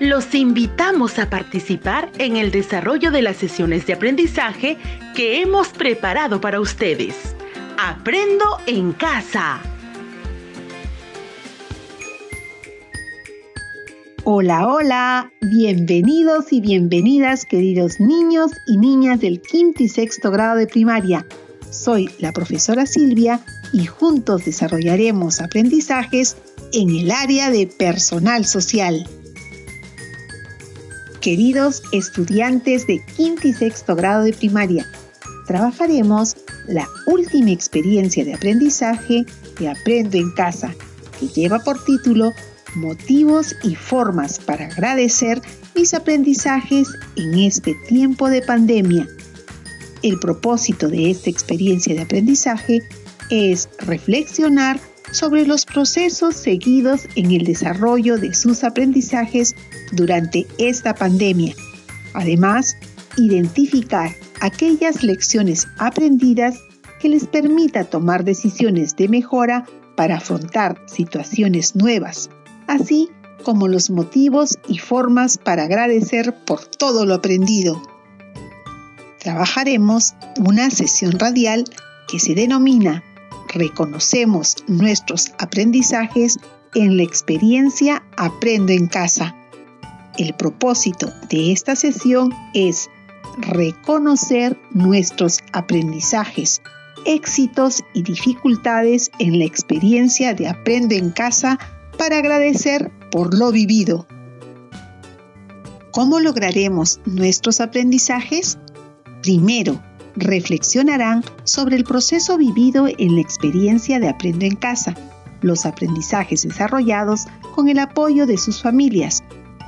Los invitamos a participar en el desarrollo de las sesiones de aprendizaje que hemos preparado para ustedes. Aprendo en casa. Hola, hola, bienvenidos y bienvenidas queridos niños y niñas del quinto y sexto grado de primaria. Soy la profesora Silvia y juntos desarrollaremos aprendizajes en el área de personal social. Queridos estudiantes de quinto y sexto grado de primaria, trabajaremos la última experiencia de aprendizaje que Aprendo en Casa, que lleva por título Motivos y formas para agradecer mis aprendizajes en este tiempo de pandemia. El propósito de esta experiencia de aprendizaje es reflexionar sobre los procesos seguidos en el desarrollo de sus aprendizajes durante esta pandemia. Además, identificar aquellas lecciones aprendidas que les permita tomar decisiones de mejora para afrontar situaciones nuevas, así como los motivos y formas para agradecer por todo lo aprendido. Trabajaremos una sesión radial que se denomina reconocemos nuestros aprendizajes en la experiencia Aprendo en casa. El propósito de esta sesión es reconocer nuestros aprendizajes, éxitos y dificultades en la experiencia de Aprendo en casa para agradecer por lo vivido. ¿Cómo lograremos nuestros aprendizajes? Primero, reflexionarán sobre el proceso vivido en la experiencia de Aprendo en Casa, los aprendizajes desarrollados con el apoyo de sus familias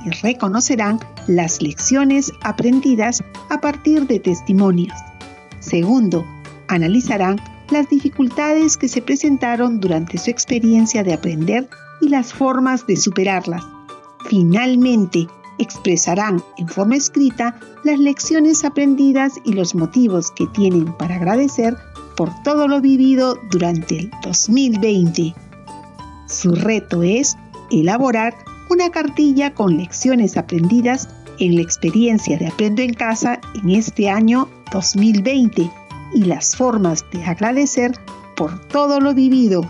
y reconocerán las lecciones aprendidas a partir de testimonios. Segundo, analizarán las dificultades que se presentaron durante su experiencia de aprender y las formas de superarlas. Finalmente, expresarán en forma escrita las lecciones aprendidas y los motivos que tienen para agradecer por todo lo vivido durante el 2020. Su reto es elaborar una cartilla con lecciones aprendidas en la experiencia de Aprendo en Casa en este año 2020 y las formas de agradecer por todo lo vivido.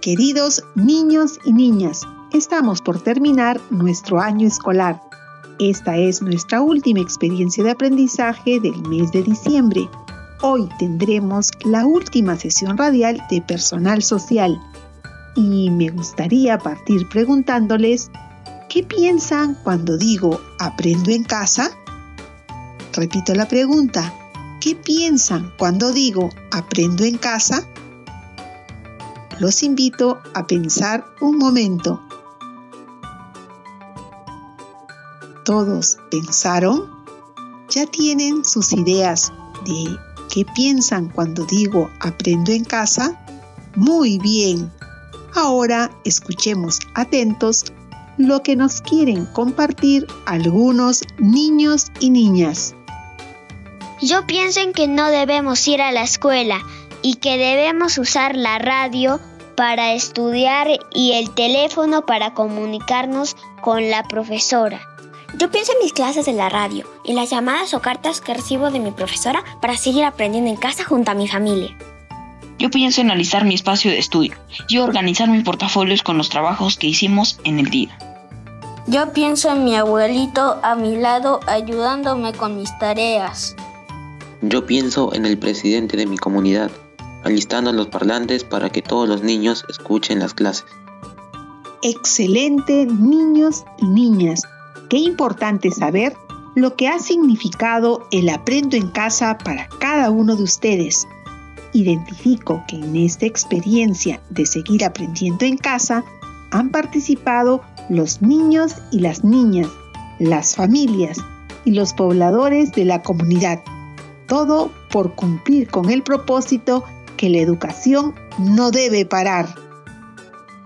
Queridos niños y niñas, Estamos por terminar nuestro año escolar. Esta es nuestra última experiencia de aprendizaje del mes de diciembre. Hoy tendremos la última sesión radial de personal social y me gustaría partir preguntándoles, ¿qué piensan cuando digo aprendo en casa? Repito la pregunta, ¿qué piensan cuando digo aprendo en casa? Los invito a pensar un momento todos pensaron? ¿Ya tienen sus ideas de qué piensan cuando digo aprendo en casa? Muy bien. Ahora escuchemos atentos lo que nos quieren compartir algunos niños y niñas. Yo pienso en que no debemos ir a la escuela y que debemos usar la radio para estudiar y el teléfono para comunicarnos con la profesora. Yo pienso en mis clases de la radio y las llamadas o cartas que recibo de mi profesora para seguir aprendiendo en casa junto a mi familia. Yo pienso en analizar mi espacio de estudio y organizar mis portafolios con los trabajos que hicimos en el día. Yo pienso en mi abuelito a mi lado ayudándome con mis tareas. Yo pienso en el presidente de mi comunidad, alistando los parlantes para que todos los niños escuchen las clases. Excelente, niños y niñas. Qué importante saber lo que ha significado el aprendo en casa para cada uno de ustedes. Identifico que en esta experiencia de seguir aprendiendo en casa han participado los niños y las niñas, las familias y los pobladores de la comunidad. Todo por cumplir con el propósito que la educación no debe parar.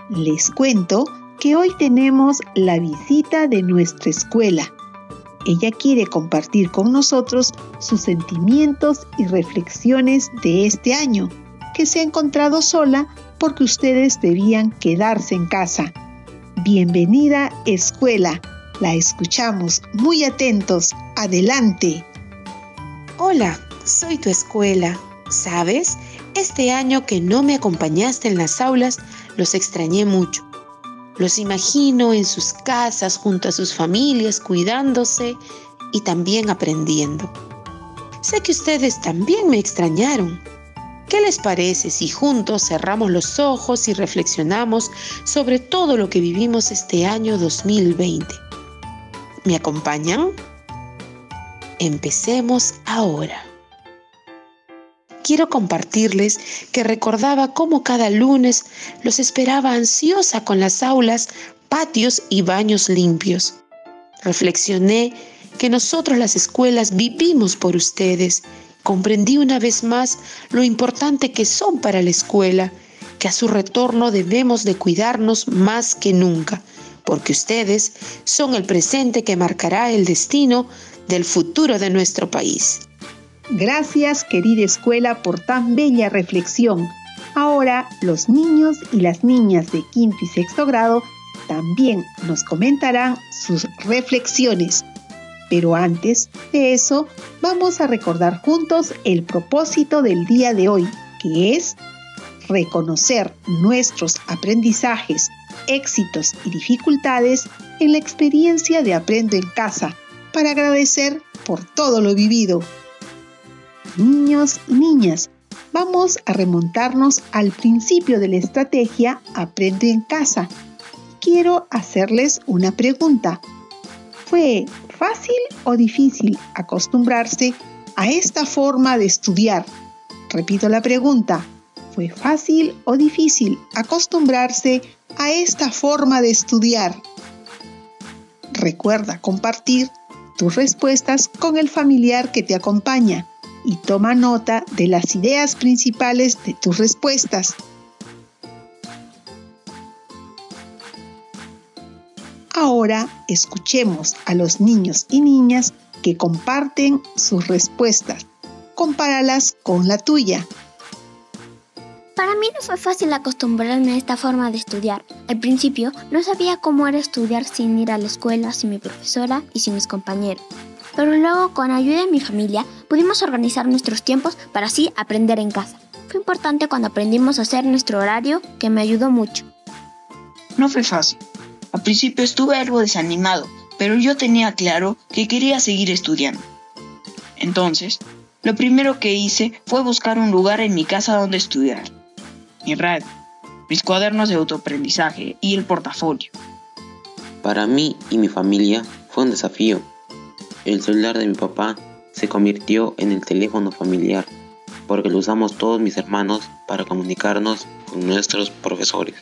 Les cuento hoy tenemos la visita de nuestra escuela. Ella quiere compartir con nosotros sus sentimientos y reflexiones de este año, que se ha encontrado sola porque ustedes debían quedarse en casa. Bienvenida escuela. La escuchamos muy atentos. Adelante. Hola, soy tu escuela. ¿Sabes? Este año que no me acompañaste en las aulas, los extrañé mucho. Los imagino en sus casas junto a sus familias, cuidándose y también aprendiendo. Sé que ustedes también me extrañaron. ¿Qué les parece si juntos cerramos los ojos y reflexionamos sobre todo lo que vivimos este año 2020? ¿Me acompañan? Empecemos ahora. Quiero compartirles que recordaba cómo cada lunes los esperaba ansiosa con las aulas, patios y baños limpios. Reflexioné que nosotros las escuelas vivimos por ustedes comprendí una vez más lo importante que son para la escuela, que a su retorno debemos de cuidarnos más que nunca, porque ustedes son el presente que marcará el destino del futuro de nuestro país. Gracias, querida escuela, por tan bella reflexión. Ahora los niños y las niñas de quinto y sexto grado también nos comentarán sus reflexiones. Pero antes de eso, vamos a recordar juntos el propósito del día de hoy, que es reconocer nuestros aprendizajes, éxitos y dificultades en la experiencia de Aprendo en Casa, para agradecer por todo lo vivido. Niños y niñas, vamos a remontarnos al principio de la estrategia Aprende en Casa. Quiero hacerles una pregunta. ¿Fue fácil o difícil acostumbrarse a esta forma de estudiar? Repito la pregunta. ¿Fue fácil o difícil acostumbrarse a esta forma de estudiar? Recuerda compartir tus respuestas con el familiar que te acompaña y toma nota de las ideas principales de tus respuestas. Ahora escuchemos a los niños y niñas que comparten sus respuestas. Compáralas con la tuya. Para mí no fue fácil acostumbrarme a esta forma de estudiar. Al principio no sabía cómo era estudiar sin ir a la escuela, sin mi profesora y sin mis compañeros. Pero luego, con ayuda de mi familia, pudimos organizar nuestros tiempos para así aprender en casa. Fue importante cuando aprendimos a hacer nuestro horario, que me ayudó mucho. No fue fácil, al principio estuve algo desanimado, pero yo tenía claro que quería seguir estudiando. Entonces, lo primero que hice fue buscar un lugar en mi casa donde estudiar. Mi radio, mis cuadernos de autoaprendizaje y el portafolio. Para mí y mi familia fue un desafío. El celular de mi papá se convirtió en el teléfono familiar porque lo usamos todos mis hermanos para comunicarnos con nuestros profesores.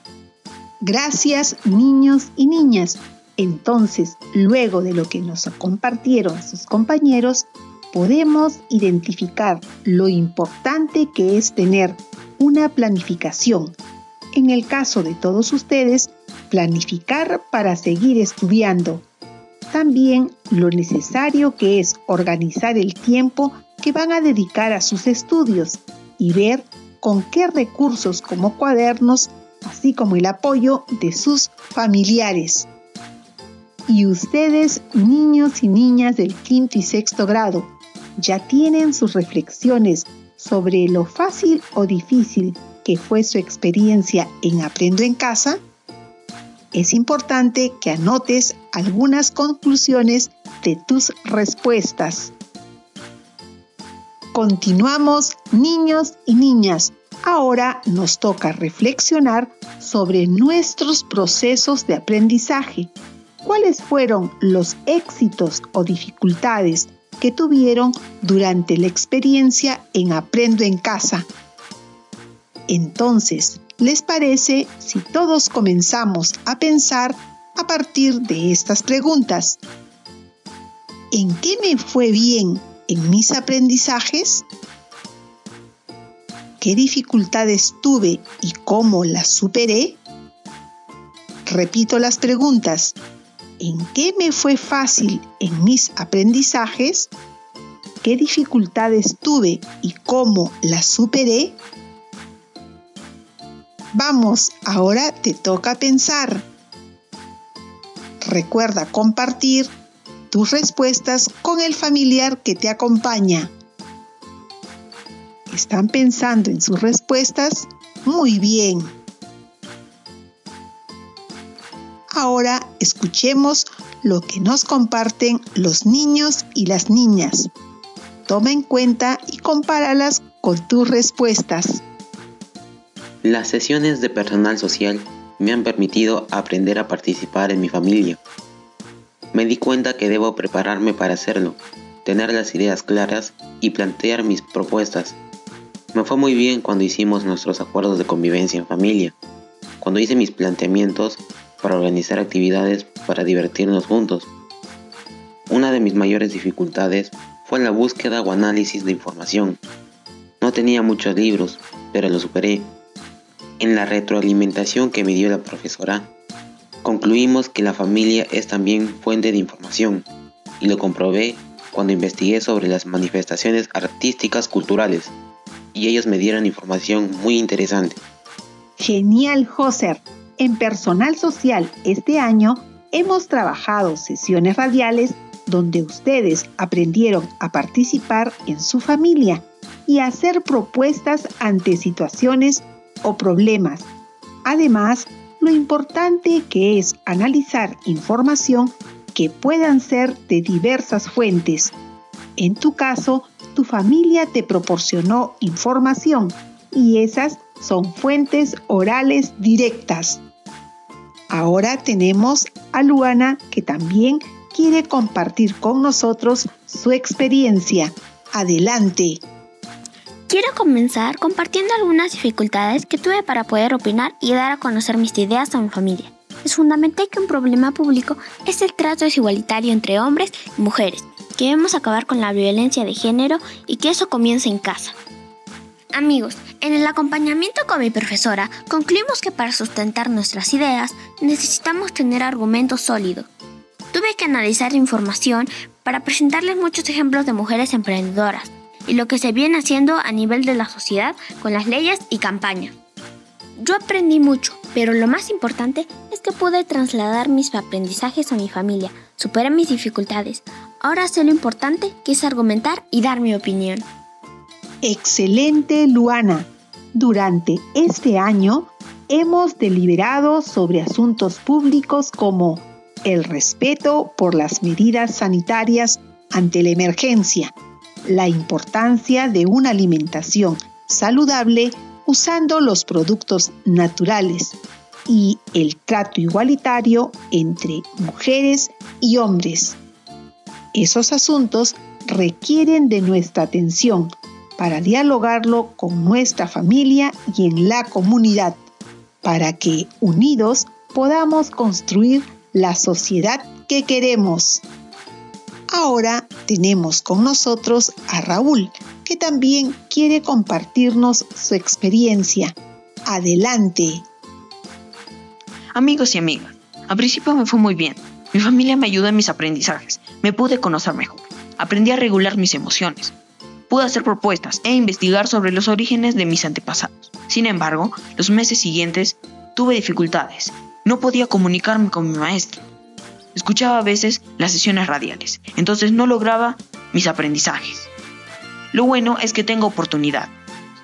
Gracias niños y niñas. Entonces, luego de lo que nos compartieron sus compañeros, podemos identificar lo importante que es tener una planificación. En el caso de todos ustedes, planificar para seguir estudiando. También lo necesario que es organizar el tiempo que van a dedicar a sus estudios y ver con qué recursos como cuadernos así como el apoyo de sus familiares. Y ustedes, niños y niñas del quinto y sexto grado, ya tienen sus reflexiones sobre lo fácil o difícil que fue su experiencia en Aprendo en Casa, es importante que anotes algunas conclusiones de tus respuestas. Continuamos, niños y niñas, Ahora nos toca reflexionar sobre nuestros procesos de aprendizaje. ¿Cuáles fueron los éxitos o dificultades que tuvieron durante la experiencia en Aprendo en casa? Entonces, ¿les parece si todos comenzamos a pensar a partir de estas preguntas? ¿En qué me fue bien en mis aprendizajes? qué dificultades tuve y cómo las superé? Repito las preguntas. ¿En qué me fue fácil en mis aprendizajes? ¿Qué dificultades tuve y cómo las superé? Vamos, ahora te toca pensar. Recuerda compartir tus respuestas con el familiar que te acompaña. ¿Están pensando en sus respuestas? Muy bien. Ahora escuchemos lo que nos comparten los niños y las niñas. Toma en cuenta y compáralas con tus respuestas. Las sesiones de personal social me han permitido aprender a participar en mi familia. Me di cuenta que debo prepararme para hacerlo, tener las ideas claras y plantear mis propuestas. Me fue muy bien cuando hicimos nuestros acuerdos de convivencia en familia, cuando hice mis planteamientos para organizar actividades para divertirnos juntos. Una de mis mayores dificultades fue la búsqueda o análisis de información. No tenía muchos libros, pero lo superé. En la retroalimentación que me dio la profesora, concluimos que la familia es también fuente de información, y lo comprobé cuando investigué sobre las manifestaciones artísticas culturales, y ellos me dieron información muy interesante. Genial, Joser. En Personal Social este año hemos trabajado sesiones radiales donde ustedes aprendieron a participar en su familia y a hacer propuestas ante situaciones o problemas. Además, lo importante que es analizar información que puedan ser de diversas fuentes. En tu caso, tu familia te proporcionó información y esas son fuentes orales directas. Ahora tenemos a Luana que también quiere compartir con nosotros su experiencia. Adelante. Quiero comenzar compartiendo algunas dificultades que tuve para poder opinar y dar a conocer mis ideas a mi familia. Es fundamental que un problema público es el trato desigualitario entre hombres y mujeres, que debemos acabar con la violencia de género y que eso comience en casa. Amigos, en el acompañamiento con mi profesora, concluimos que para sustentar nuestras ideas necesitamos tener argumentos sólidos. Tuve que analizar información para presentarles muchos ejemplos de mujeres emprendedoras y lo que se viene haciendo a nivel de la sociedad con las leyes y campañas. Yo aprendí mucho, pero lo más importante es que pude trasladar mis aprendizajes a mi familia, superé mis dificultades. Ahora sé lo importante que es argumentar y dar mi opinión. Excelente, Luana. Durante este año hemos deliberado sobre asuntos públicos como el respeto por las medidas sanitarias ante la emergencia, la importancia de una alimentación saludable usando los productos naturales y el trato igualitario entre mujeres y hombres. Esos asuntos requieren de nuestra atención para dialogarlo con nuestra familia y en la comunidad, para que unidos podamos construir la sociedad que queremos. Ahora tenemos con nosotros a Raúl, que también quiere compartirnos su experiencia. Adelante. Amigos y amigas, al principio me fue muy bien. Mi familia me ayudó en mis aprendizajes. Me pude conocer mejor. Aprendí a regular mis emociones pude hacer propuestas e investigar sobre los orígenes de mis antepasados. Sin embargo, los meses siguientes tuve dificultades. No podía comunicarme con mi maestro. Escuchaba a veces las sesiones radiales, entonces no lograba mis aprendizajes. Lo bueno es que tengo oportunidad.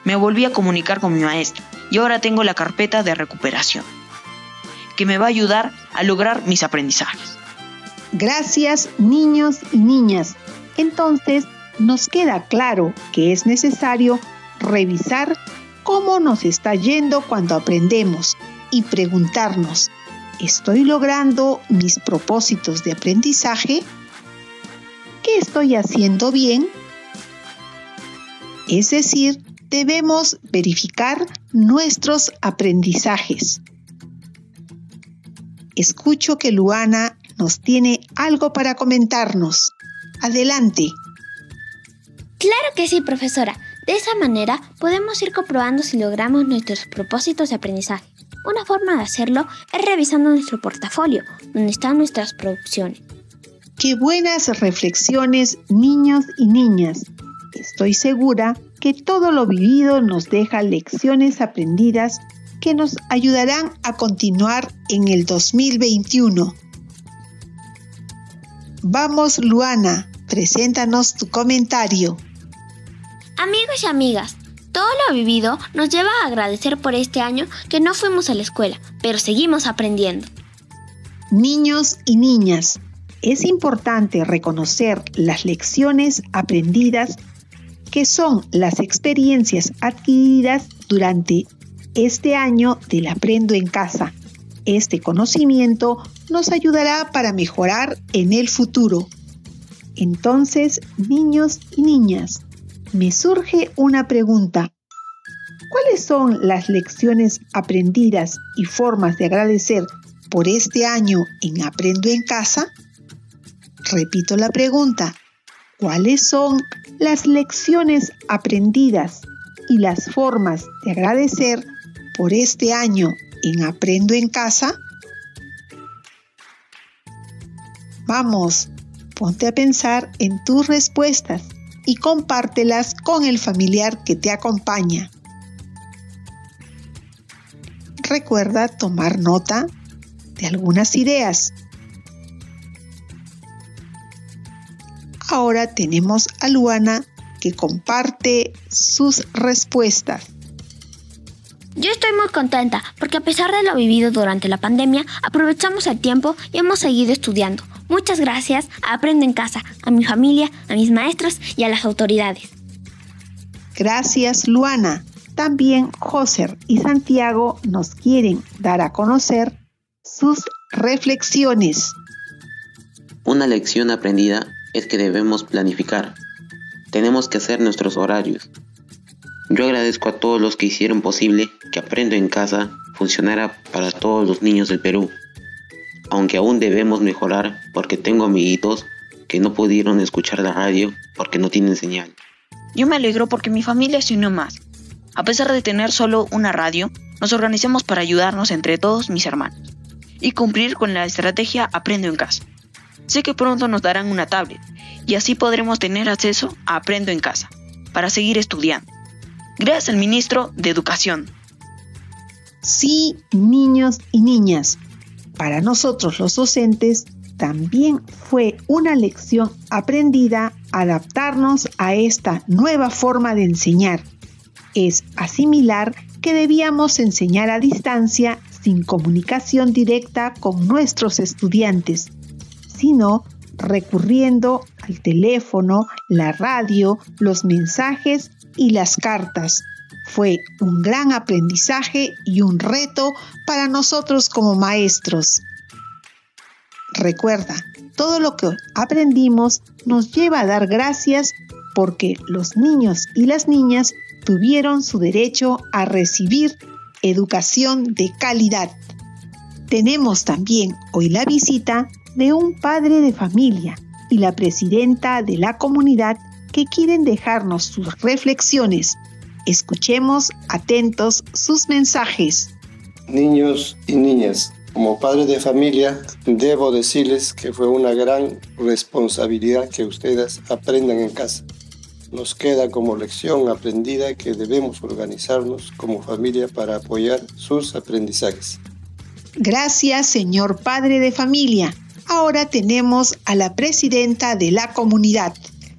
Me volví a comunicar con mi maestro y ahora tengo la carpeta de recuperación, que me va a ayudar a lograr mis aprendizajes. Gracias niños y niñas. Entonces, nos queda claro que es necesario revisar cómo nos está yendo cuando aprendemos y preguntarnos, ¿estoy logrando mis propósitos de aprendizaje? ¿Qué estoy haciendo bien? Es decir, debemos verificar nuestros aprendizajes. Escucho que Luana nos tiene algo para comentarnos. Adelante. Claro que sí, profesora. De esa manera podemos ir comprobando si logramos nuestros propósitos de aprendizaje. Una forma de hacerlo es revisando nuestro portafolio, donde están nuestras producciones. Qué buenas reflexiones, niños y niñas. Estoy segura que todo lo vivido nos deja lecciones aprendidas que nos ayudarán a continuar en el 2021. Vamos, Luana, preséntanos tu comentario. Amigos y amigas, todo lo vivido nos lleva a agradecer por este año que no fuimos a la escuela, pero seguimos aprendiendo. Niños y niñas, es importante reconocer las lecciones aprendidas que son las experiencias adquiridas durante este año del Aprendo en Casa. Este conocimiento nos ayudará para mejorar en el futuro. Entonces, niños y niñas, me surge una pregunta. ¿Cuáles son las lecciones aprendidas y formas de agradecer por este año en Aprendo en Casa? Repito la pregunta. ¿Cuáles son las lecciones aprendidas y las formas de agradecer por este año en Aprendo en Casa? Vamos, ponte a pensar en tus respuestas y compártelas con el familiar que te acompaña. Recuerda tomar nota de algunas ideas. Ahora tenemos a Luana que comparte sus respuestas. Yo estoy muy contenta porque a pesar de lo vivido durante la pandemia, aprovechamos el tiempo y hemos seguido estudiando. Muchas gracias a Aprendo en Casa, a mi familia, a mis maestros y a las autoridades. Gracias, Luana. También Joser y Santiago nos quieren dar a conocer sus reflexiones. Una lección aprendida es que debemos planificar. Tenemos que hacer nuestros horarios, yo agradezco a todos los que hicieron posible que Aprendo en Casa funcionara para todos los niños del Perú. Aunque aún debemos mejorar porque tengo amiguitos que no pudieron escuchar la radio porque no tienen señal. Yo me alegro porque mi familia se unió más. A pesar de tener solo una radio, nos organizamos para ayudarnos entre todos mis hermanos y cumplir con la estrategia Aprendo en Casa. Sé que pronto nos darán una tablet y así podremos tener acceso a Aprendo en Casa para seguir estudiando. Gracias al ministro de Educación. Sí, niños y niñas, para nosotros los docentes también fue una lección aprendida adaptarnos a esta nueva forma de enseñar. Es asimilar que debíamos enseñar a distancia sin comunicación directa con nuestros estudiantes, sino recurriendo al teléfono, la radio, los mensajes y las cartas. Fue un gran aprendizaje y un reto para nosotros como maestros. Recuerda, todo lo que aprendimos nos lleva a dar gracias porque los niños y las niñas tuvieron su derecho a recibir educación de calidad. Tenemos también hoy la visita de un padre de familia y la presidenta de la comunidad que quieren dejarnos sus reflexiones. Escuchemos atentos sus mensajes. Niños y niñas, como padre de familia, debo decirles que fue una gran responsabilidad que ustedes aprendan en casa. Nos queda como lección aprendida que debemos organizarnos como familia para apoyar sus aprendizajes. Gracias, señor padre de familia. Ahora tenemos a la presidenta de la comunidad.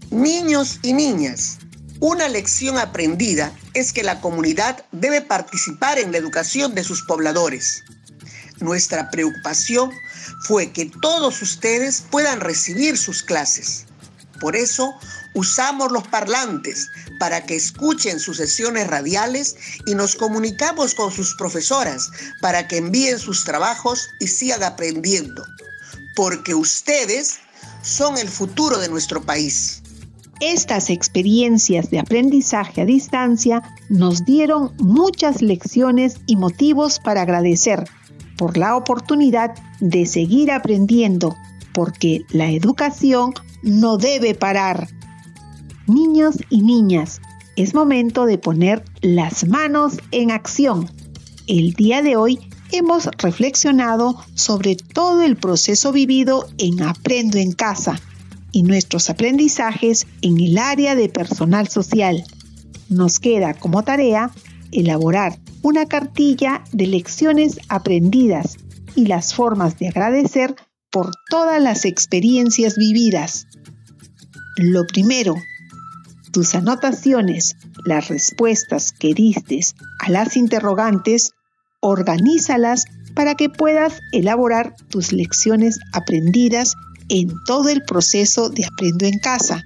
Niños y niñas, una lección aprendida es que la comunidad debe participar en la educación de sus pobladores. Nuestra preocupación fue que todos ustedes puedan recibir sus clases. Por eso usamos los parlantes para que escuchen sus sesiones radiales y nos comunicamos con sus profesoras para que envíen sus trabajos y sigan aprendiendo. Porque ustedes son el futuro de nuestro país. Estas experiencias de aprendizaje a distancia nos dieron muchas lecciones y motivos para agradecer por la oportunidad de seguir aprendiendo, porque la educación no debe parar. Niños y niñas, es momento de poner las manos en acción. El día de hoy hemos reflexionado sobre todo el proceso vivido en Aprendo en Casa y nuestros aprendizajes en el área de personal social. Nos queda como tarea elaborar una cartilla de lecciones aprendidas y las formas de agradecer por todas las experiencias vividas. Lo primero, tus anotaciones, las respuestas que diste a las interrogantes, organízalas para que puedas elaborar tus lecciones aprendidas en todo el proceso de Aprendo en Casa.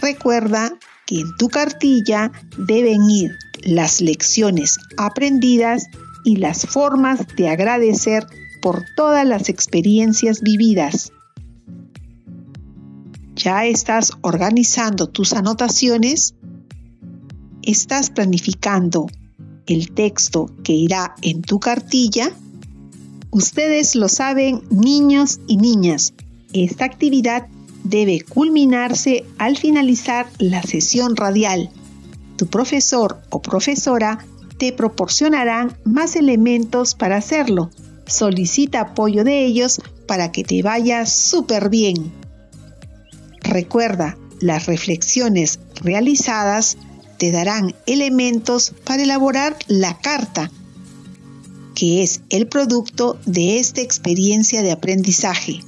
Recuerda que en tu cartilla deben ir las lecciones aprendidas y las formas de agradecer por todas las experiencias vividas. ¿Ya estás organizando tus anotaciones? ¿Estás planificando el texto que irá en tu cartilla? Ustedes lo saben, niños y niñas, esta actividad debe culminarse al finalizar la sesión radial. Tu profesor o profesora te proporcionarán más elementos para hacerlo. Solicita apoyo de ellos para que te vaya súper bien. Recuerda, las reflexiones realizadas te darán elementos para elaborar la carta, que es el producto de esta experiencia de aprendizaje.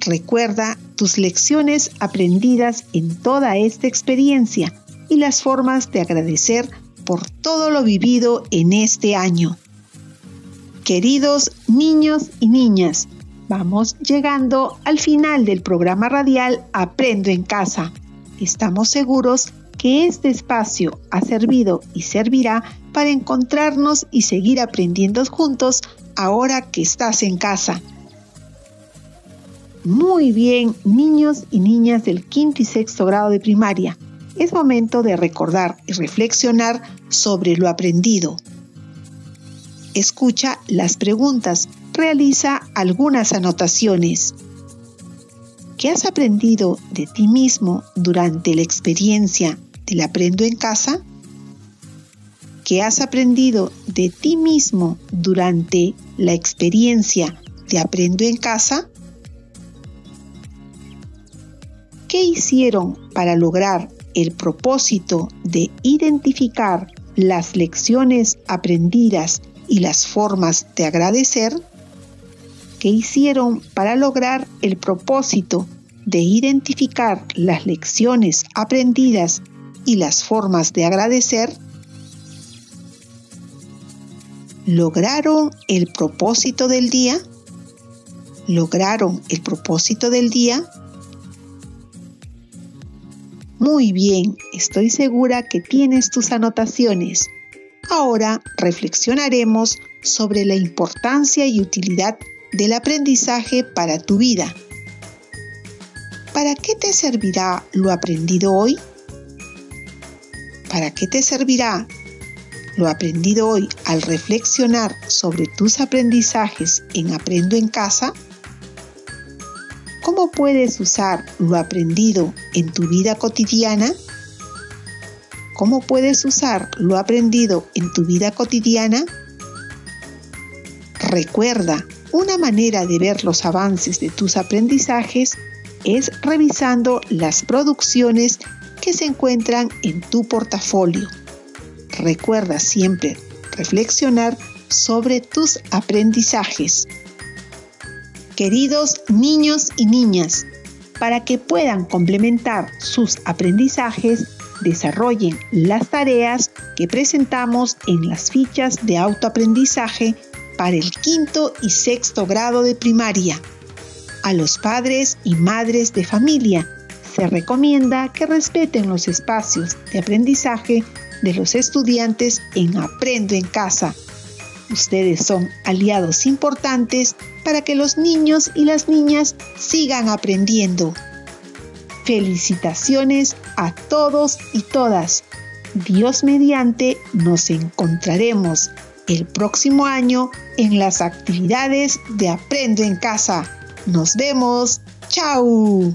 Recuerda tus lecciones aprendidas en toda esta experiencia y las formas de agradecer por todo lo vivido en este año. Queridos niños y niñas, vamos llegando al final del programa radial Aprendo en casa. Estamos seguros que este espacio ha servido y servirá para encontrarnos y seguir aprendiendo juntos ahora que estás en casa. Muy bien, niños y niñas del quinto y sexto grado de primaria es momento de recordar y reflexionar sobre lo aprendido. Escucha las preguntas, realiza algunas anotaciones. ¿Qué has aprendido de ti mismo durante la experiencia del Aprendo en casa? ¿Qué has aprendido de ti mismo durante la experiencia de Aprendo en casa? ¿Qué hicieron para lograr el propósito de identificar las lecciones aprendidas y las formas de agradecer, que hicieron para lograr el propósito de identificar las lecciones aprendidas y las formas de agradecer, lograron el propósito del día, lograron el propósito del día, muy bien, estoy segura que tienes tus anotaciones. Ahora reflexionaremos sobre la importancia y utilidad del aprendizaje para tu vida. ¿Para qué te servirá lo aprendido hoy? ¿Para qué te servirá lo aprendido hoy al reflexionar sobre tus aprendizajes en Aprendo en casa? ¿Cómo puedes usar lo aprendido en tu vida cotidiana? ¿Cómo puedes usar lo aprendido en tu vida cotidiana? Recuerda, una manera de ver los avances de tus aprendizajes es revisando las producciones que se encuentran en tu portafolio. Recuerda siempre reflexionar sobre tus aprendizajes queridos niños y niñas, para que puedan complementar sus aprendizajes, desarrollen las tareas que presentamos en las fichas de autoaprendizaje para el quinto y sexto grado de primaria. A los padres y madres de familia se recomienda que respeten los espacios de aprendizaje de los estudiantes en Aprendo en Casa Ustedes son aliados importantes para que los niños y las niñas sigan aprendiendo. Felicitaciones a todos y todas. Dios mediante nos encontraremos el próximo año en las actividades de Aprendo en Casa. Nos vemos. ¡Chao!